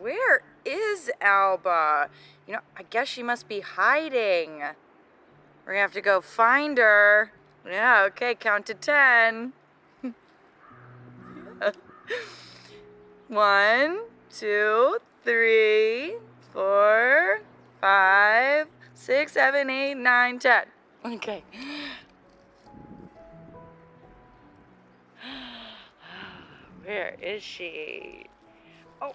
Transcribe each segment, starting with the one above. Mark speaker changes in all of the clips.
Speaker 1: Where is Alba? You know, I guess she must be hiding. We're gonna have to go find her. Yeah, okay, count to ten. One, two, three, four, five, six, seven, eight, nine, ten. Okay. Where is she? Oh.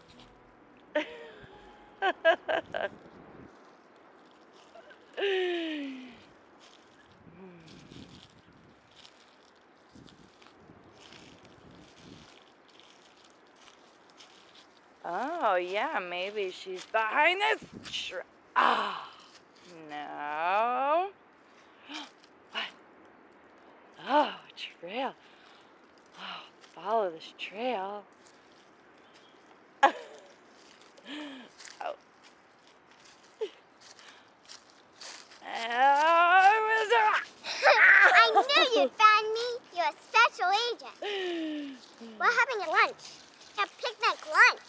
Speaker 1: Oh, yeah, maybe she's behind this. Ah, no. What? Oh, trail. Follow this trail. oh. Oh,
Speaker 2: I knew you'd find me. You're a special agent. We're having a lunch. A picnic lunch.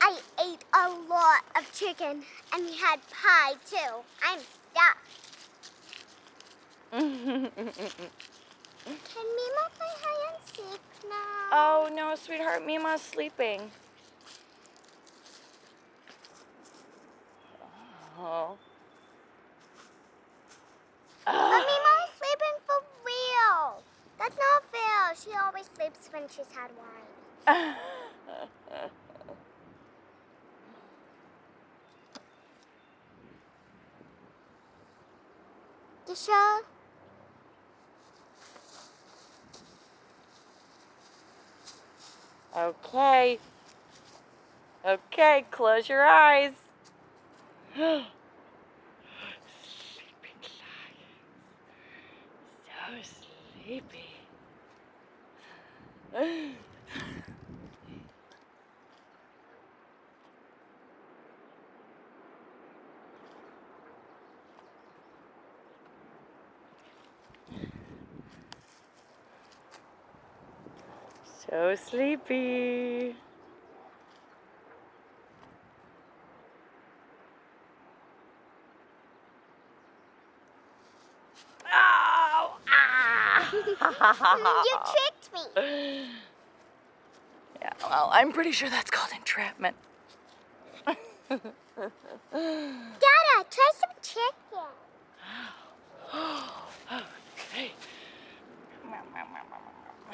Speaker 2: I ate a lot of chicken and we had pie too. I'm stuffed. Can Mima play
Speaker 1: oh, no, sweetheart, Mima's sleeping. Oh.
Speaker 2: But Mima's sleeping for real. That's not fair. She always sleeps when she's had wine. You sure?
Speaker 1: Okay. Okay, close your eyes. Sleeping lions. So sleepy. So sleepy. Ow! Ah!
Speaker 2: you tricked me.
Speaker 1: Yeah, well, I'm pretty sure that's called entrapment.
Speaker 2: Dada, try some chicken.
Speaker 1: okay.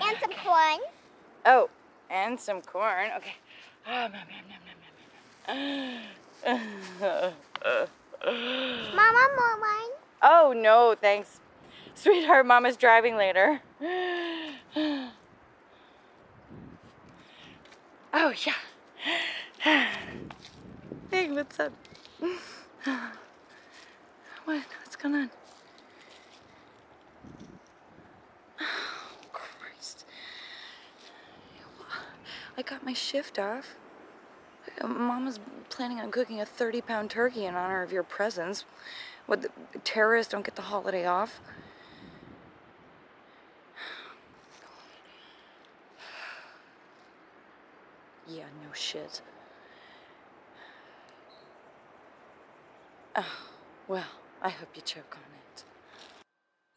Speaker 2: And some corn.
Speaker 1: Oh, and some corn. Okay. Ah, nom, nom, nom, nom.
Speaker 2: Mama, more wine?
Speaker 1: Oh, no, thanks. Sweetheart, Mama's driving later. Oh, yeah. Hey, what's up? What? What's going on? Oh, Christ. I got my shift off. Mama's planning on cooking a 30 pound turkey in honor of your presence. What, the terrorists don't get the holiday off? Yeah, no shit. Oh, well, I hope you choke on it.